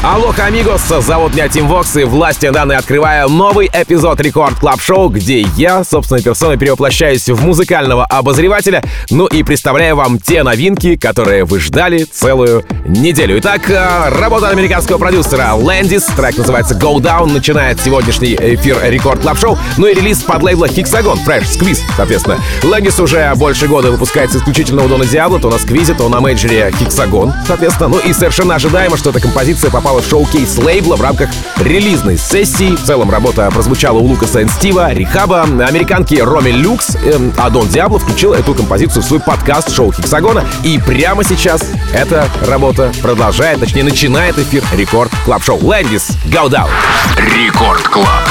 Алоха, амигос! Зовут меня Тим Вокс, и властью данной открываю новый эпизод Record Club Show, где я, собственной персоной, перевоплощаюсь в музыкального обозревателя, ну и представляю вам те новинки, которые вы ждали целую неделю. Итак, э, работа американского продюсера Landis, трек называется Go Down, начинает сегодняшний эфир Record Club Show, ну и релиз подлейбла Hexagon, Fresh Squeeze, соответственно. Landis уже больше года выпускается исключительно у Дона Диабло, то на Squeeze е, то на мейджере Hexagon, соответственно. Ну и совершенно ожидаемо, что эта композиция попала попала в шоу-кейс лейбла в рамках релизной сессии. В целом работа прозвучала у Лукаса и Стива, Рихаба, американки Роми Люкс, эм, а Дон Диабло включил эту композицию в свой подкаст шоу Hexagon а. И прямо сейчас эта работа продолжает, точнее начинает эфир Record Club Show. Landis, go down! Record Club.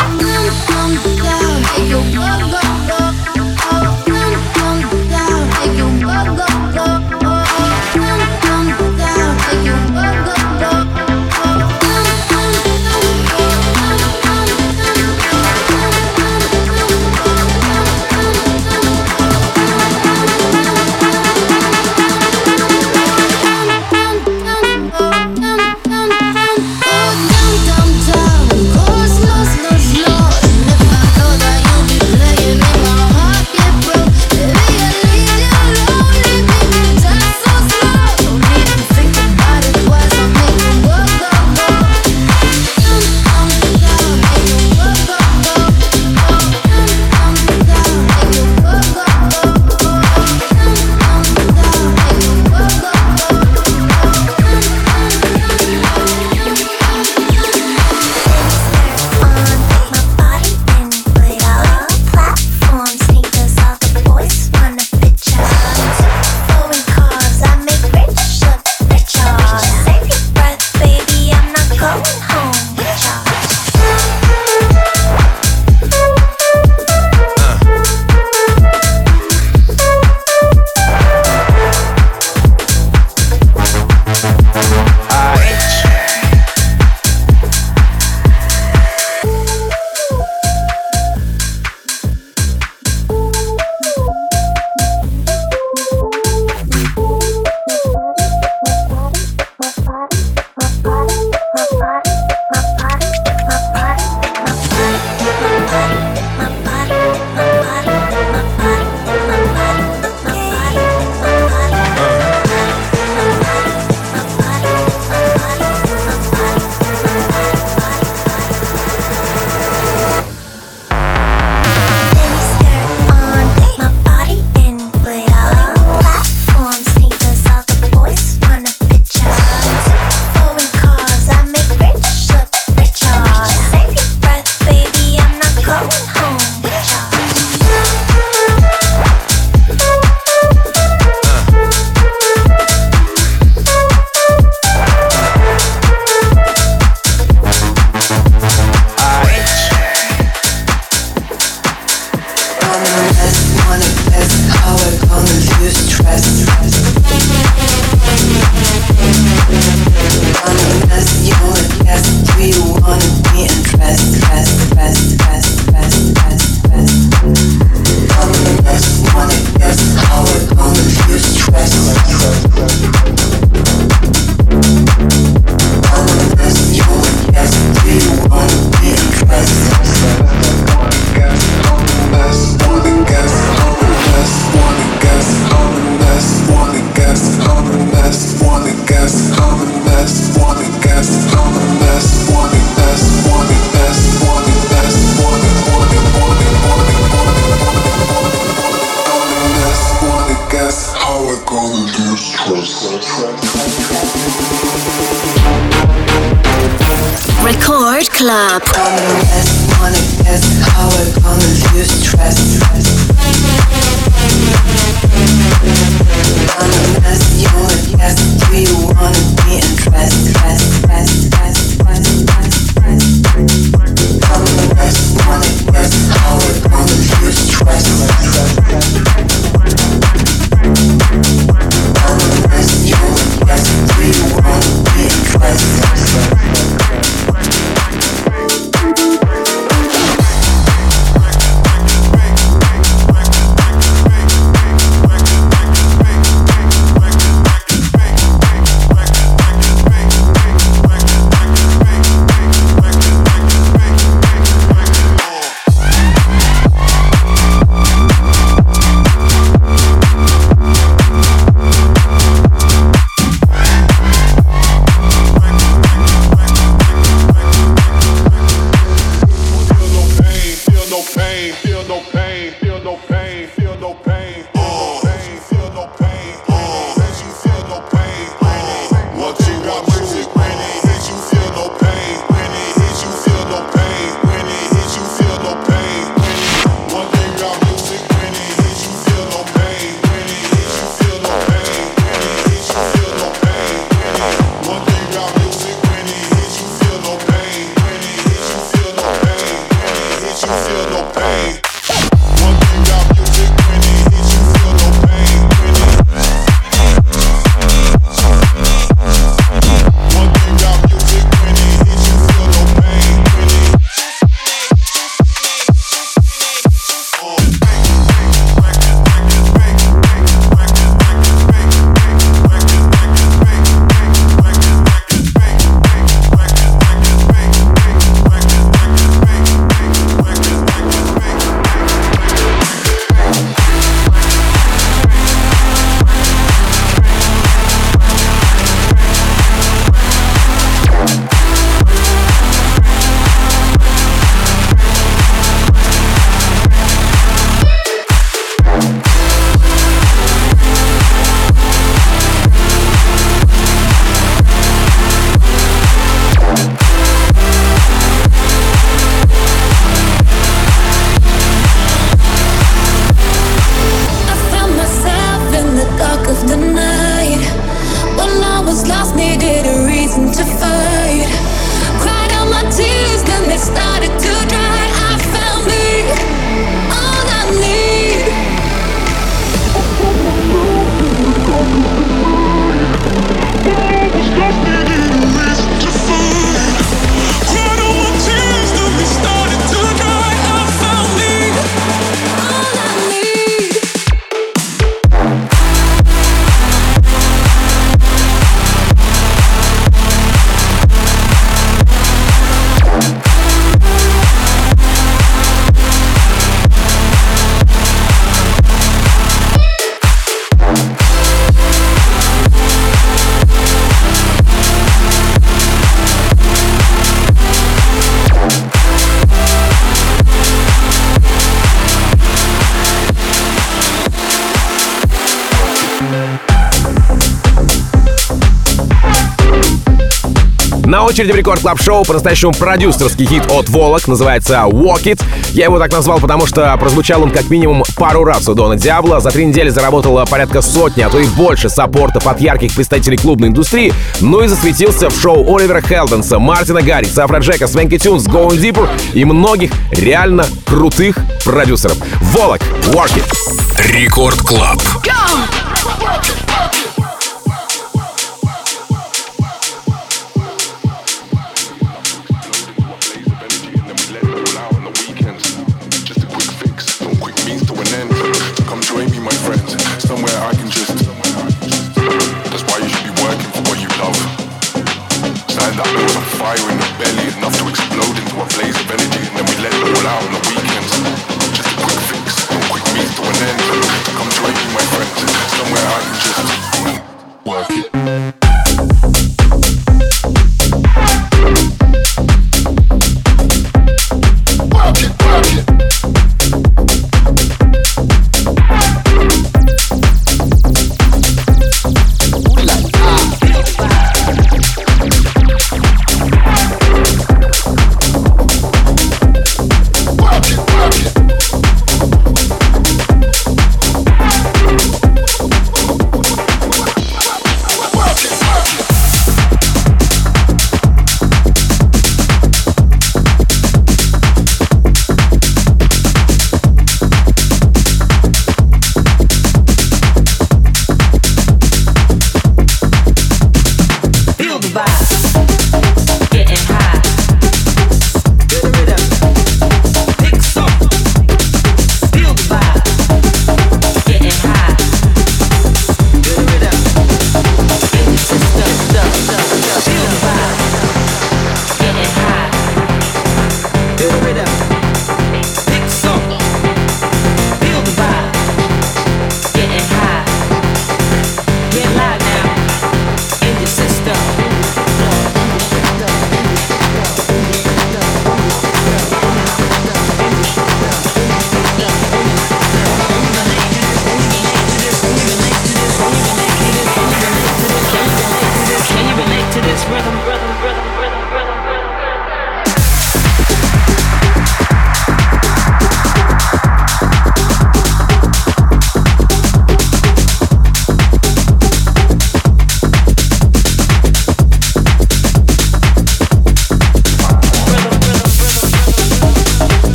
Очереди в Record Club Show по-настоящему продюсерский хит от Volac, называется Work It. Я его так назвал, потому что прозвучал он как минимум пару раз у Дона Диабло. За три недели заработало порядка сотни, а то и больше саппортов от ярких представителей клубной индустрии. Ну и засветился в шоу Оливера Хелденса, Мартина Гаррикса, Афроджека, Swanky Tunes, Going Deeper и многих реально крутых продюсеров. Volac, Work It. Record Club. Go!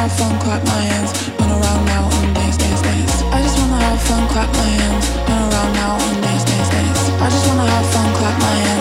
have fun, clap my hands. Run around now and dance, dance, dance. I just wanna have fun, clap my hands. Run around now and dance, dance, dance. I just wanna have fun, clap my hands.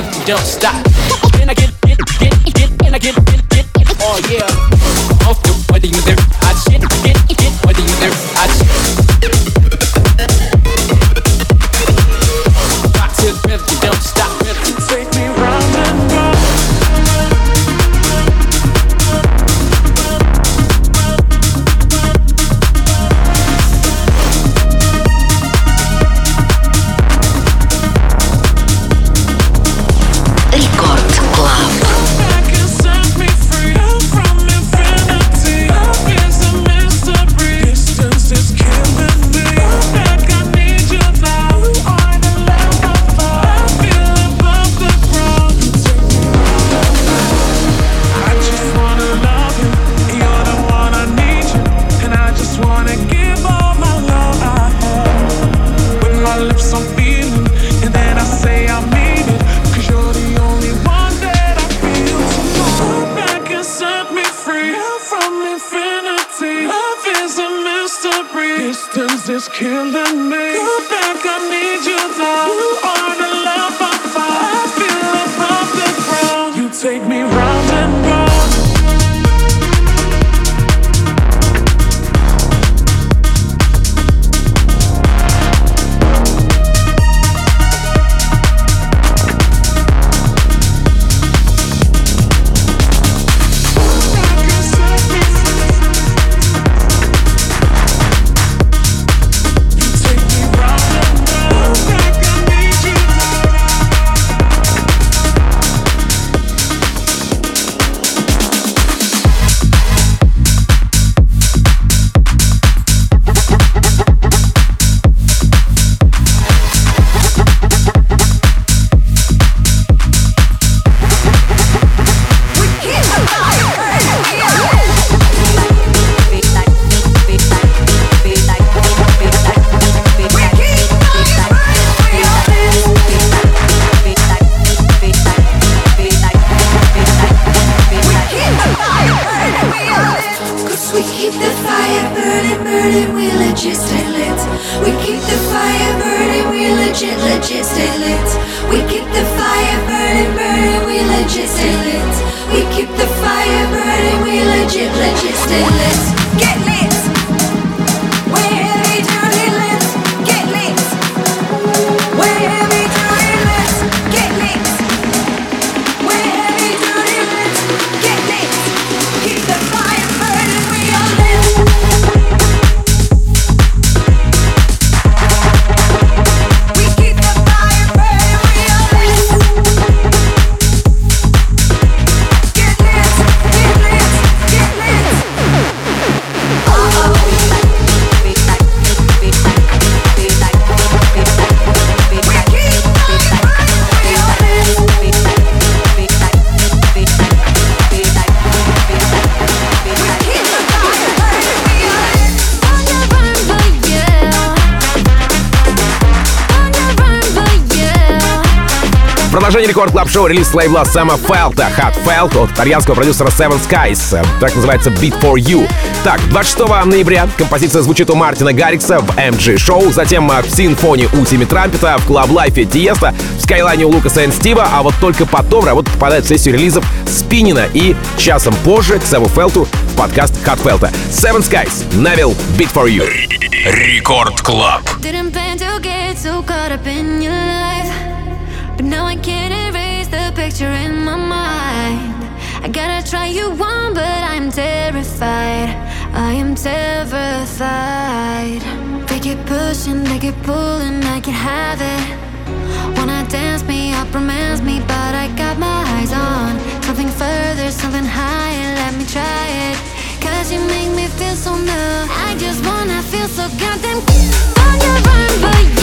don't stop. продолжение Record Club Show релиз лейбла Сэма Фельдта Heartfeldt от итальянского продюсера Seven Skies. так называется Beat for You. Так, 26 ноября композиция звучит у Мартина Гаррикса в MG Show, затем э, в Sinphony у Тими Трампета, в Club Life е Тиеста, в Skyline е у Лукаса и Стива, а вот только потом работа попадает в сессию релизов Spinnin' а и часом позже к Сэму Фельдту в подкаст Heartfeldt а. Seven Skies, Neville, Beat for You. Record Club. Now I can't erase the picture in my mind. I gotta try you on, but I'm terrified. I am terrified. They keep pushing, they keep pulling, I can't have it. Wanna dance me up, romance me, but I got my eyes on something further, something higher. Let me try it. Cause you make me feel so new. I just wanna feel so goddamn good On your run, but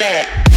back.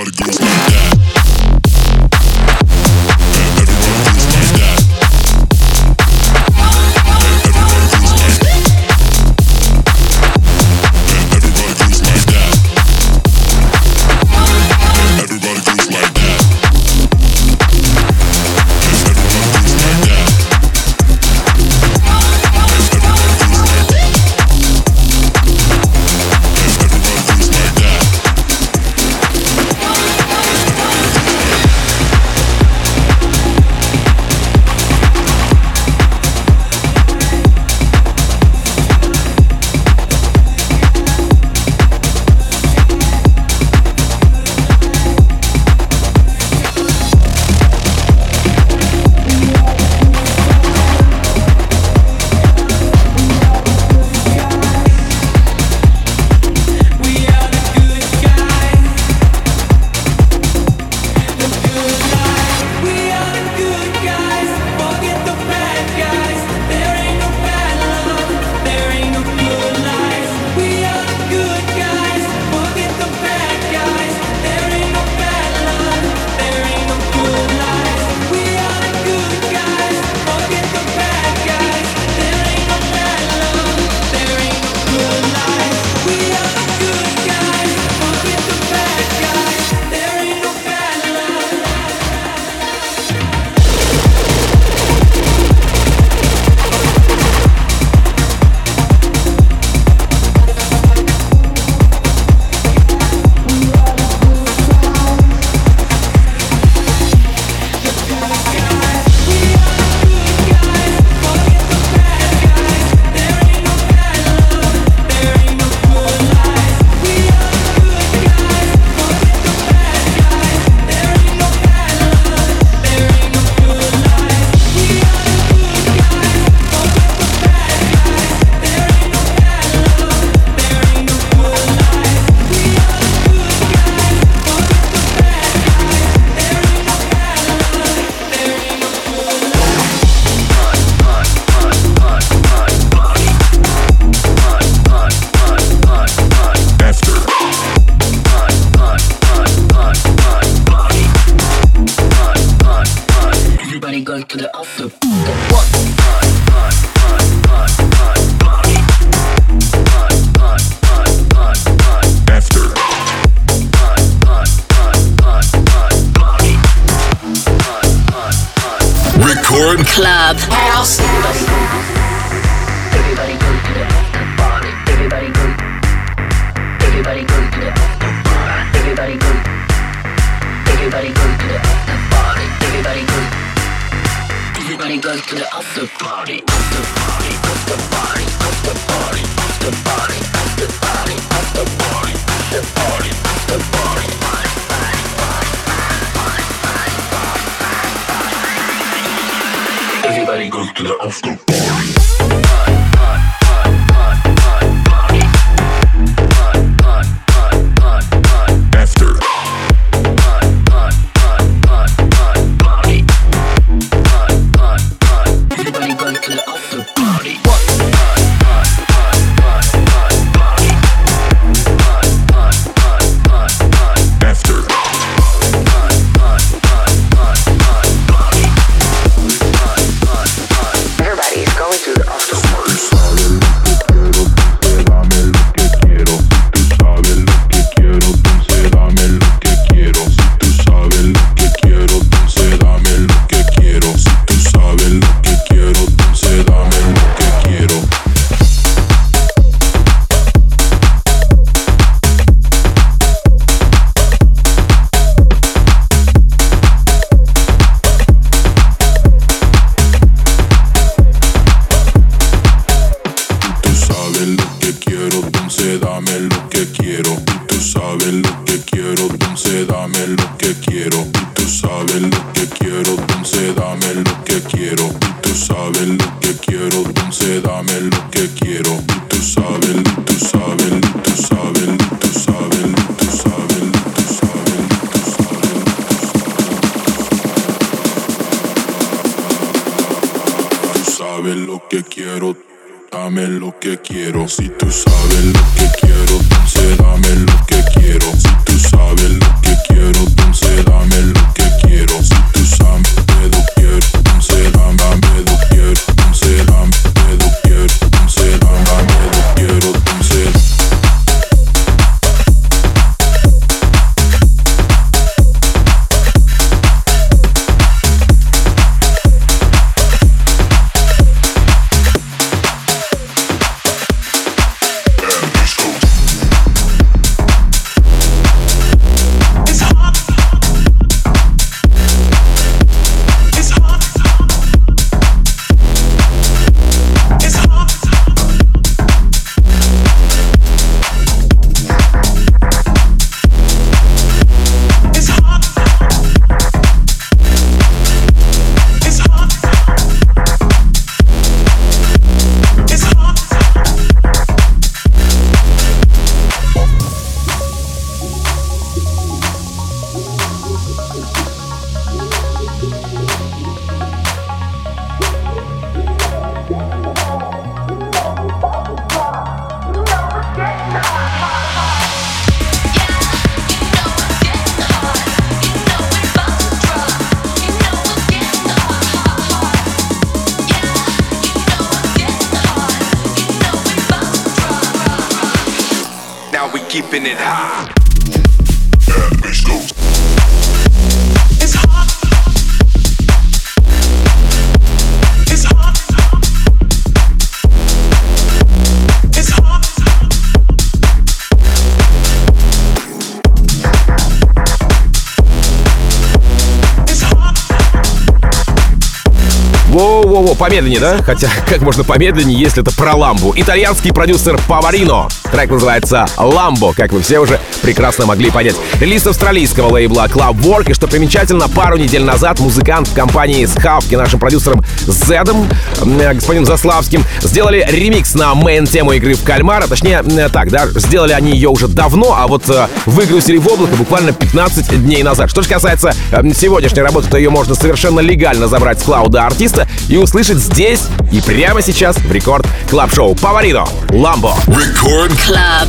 Everybody goes помедленнее, да? Хотя, как можно помедленнее, если это про ламбу? Итальянский продюсер Паварино. Трек называется «Ламбо», как вы все уже прекрасно могли понять. Релиз австралийского лейбла Club Work, и что примечательно, пару недель назад музыкант в компании с Хавки, нашим продюсером Зедом, э, господином Заславским, сделали ремикс на мейн-тему игры в кальмара, точнее, э, так, да, сделали они ее уже давно, а вот э, выгрузили в облако буквально 15 дней назад. Что же касается сегодняшней работы, то ее можно совершенно легально забрать с клауда артиста и услышать здесь и прямо сейчас в рекорд клаб шоу Паварино Ламбо. Record Club.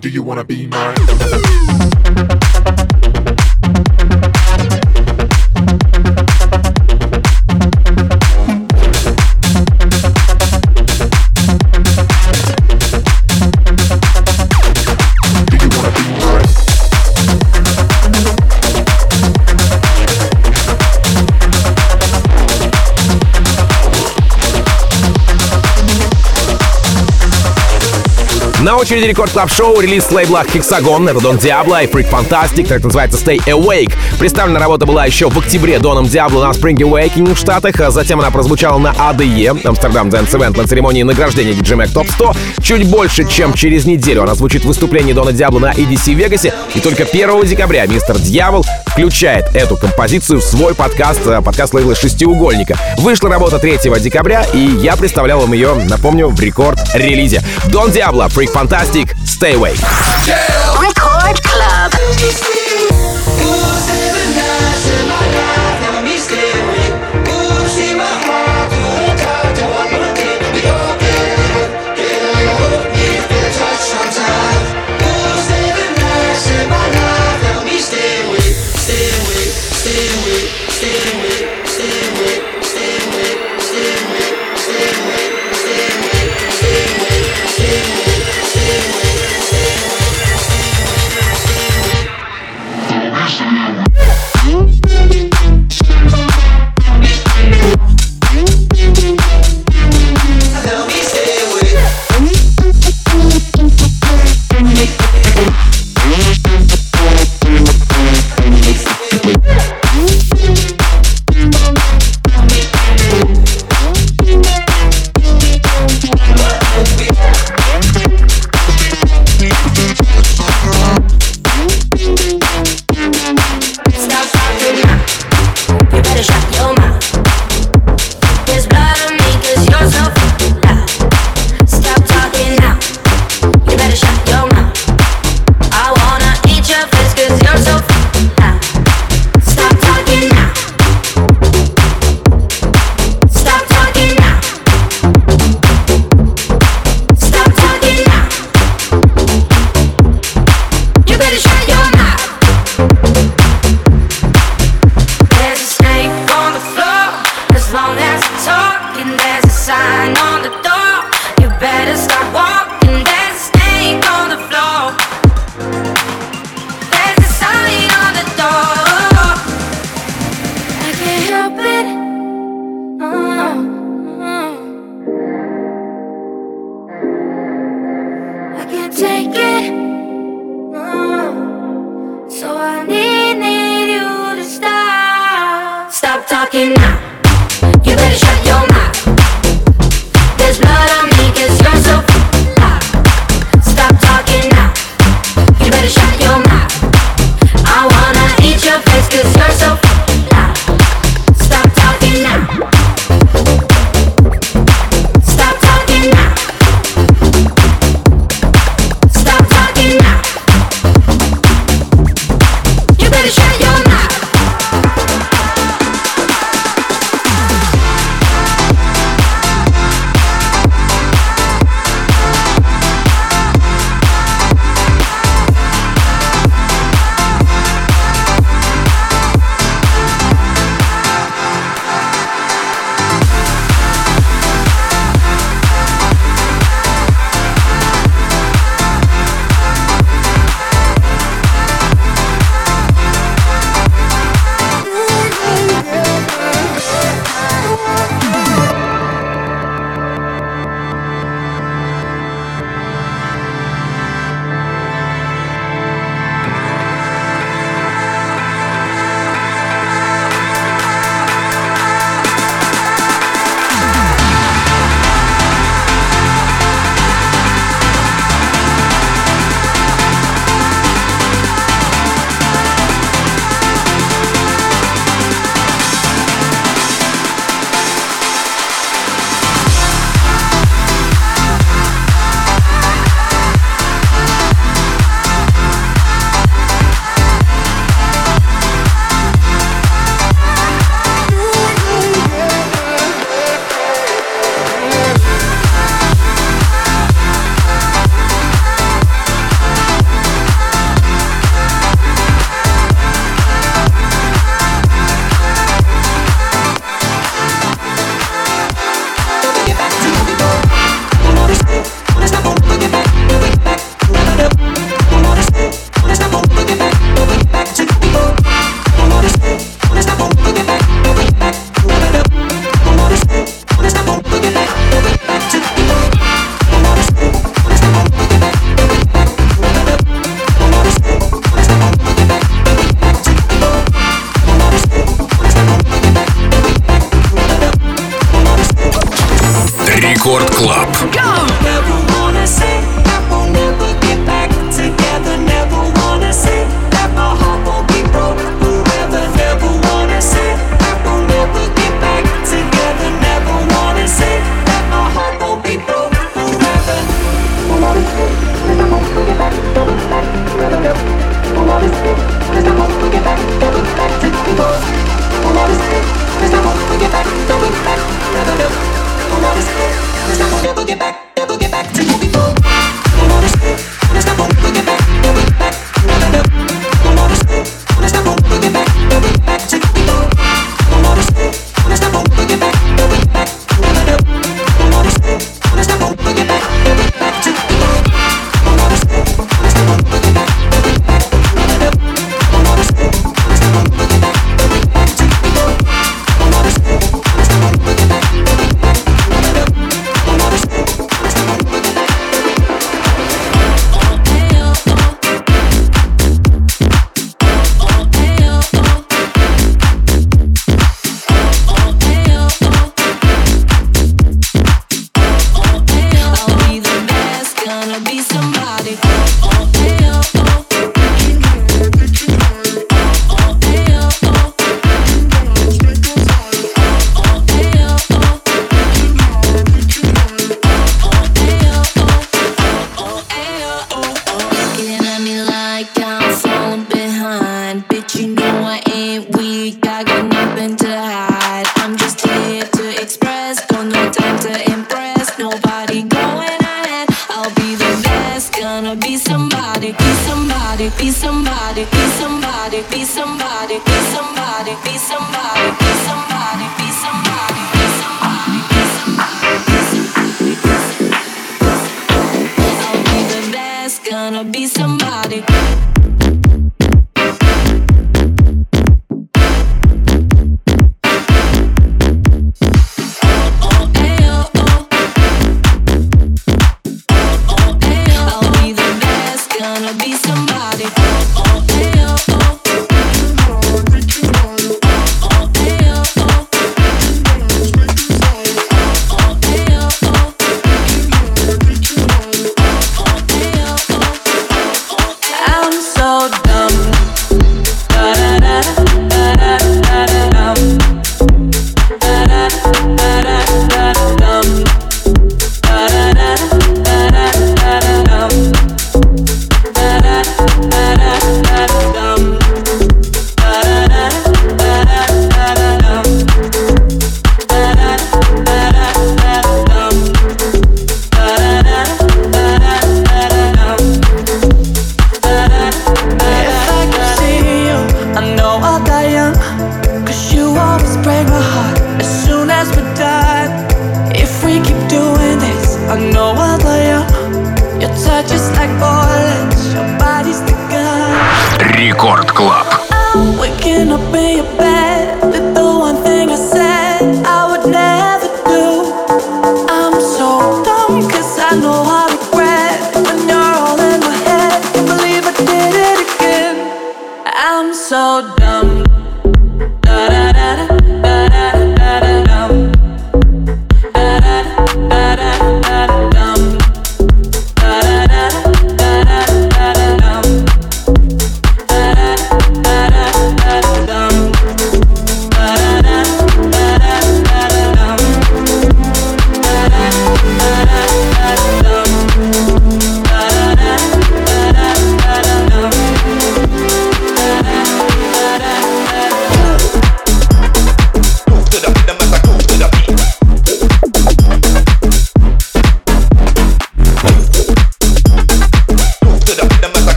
Do you wanna be mine? На очереди рекорд клаб шоу релиз с лейбла Hexagon. Это Дон Диабло и Freak Fantastic, так называется Stay Awake. Представлена работа была еще в октябре Доном Диабло на Spring Awakening в Штатах, а затем она прозвучала на ADE, Amsterdam Dance Event, на церемонии награждения DJ Mag Top 100. Чуть больше, чем через неделю она звучит в выступлении Дона Диабло на EDC Вегасе, и только 1 декабря мистер Дьявол включает эту композицию в свой подкаст, э, подкаст лейбла «Шестиугольника». Вышла работа 3 декабря, и я представлял вам ее, напомню, в рекорд-релизе. Дон Диабло, Freak Fantastic, Stay Away. Record Club.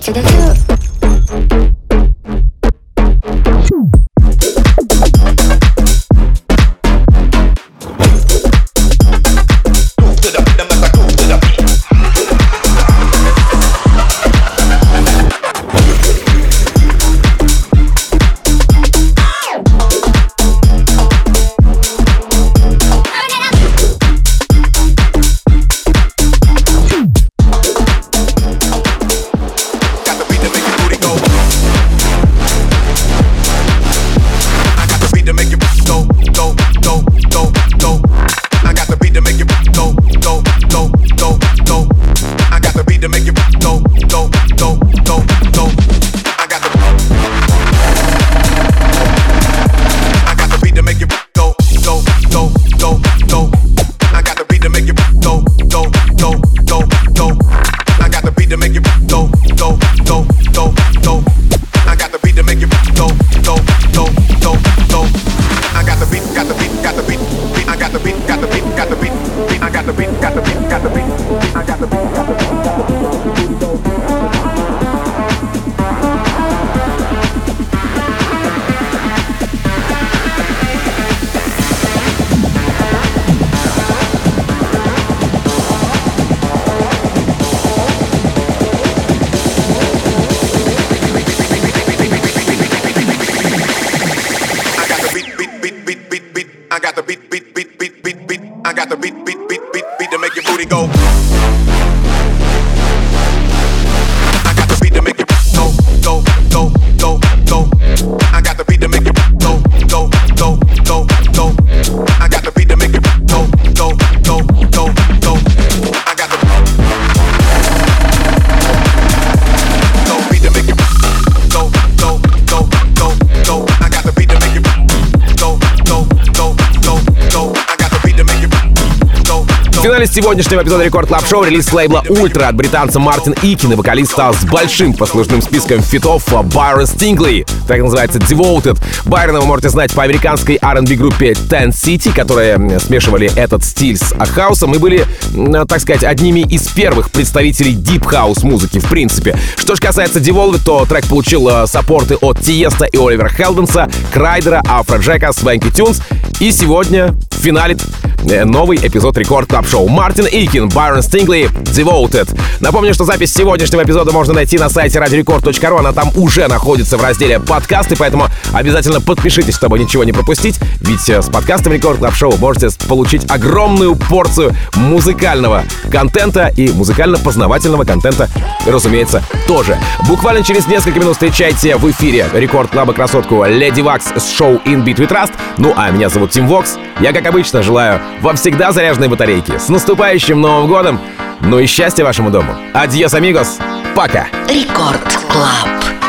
To the zoo. Финале сегодняшнего эпизода Record Club Show релиз лейбла Ультра от британца Мартин Икин и вокалиста с большим послужным списком фитов Байрон Стингли. Так называется Devoted. Байрона вы можете знать по американской R&B группе Ten City, которые смешивали этот стиль с хаусом и были, так сказать, одними из первых представителей Deep House музыки в принципе. Что же касается Devoted, то трек получил саппорты от Тиеста и Оливера Хелденса, Крайдера, Афроджека, Swanky Tunes и сегодня финалит новый эпизод Record Club Show. Martin Ikin, Byron Stingily, Devoted. Напомню, что запись сегодняшнего эпизода можно найти на сайте radiorecord.ru. Она там уже находится в разделе подкасты, поэтому обязательно подпишитесь, чтобы ничего не пропустить. Ведь с подкастом Record Club Show можете получить огромную порцию музыкального контента и музыкально-познавательного контента, разумеется, тоже. Буквально через несколько минут встречайте в эфире Record Club а красотку Lady Waks с шоу In Beat We Trust. Ну а меня зовут Тим Вокс. Я, как обычно, желаю во всегда заряженной батарейке. С наступающим Новым годом! Ну и счастья вашему дому! Adiós, amigos! Пока! Record Club.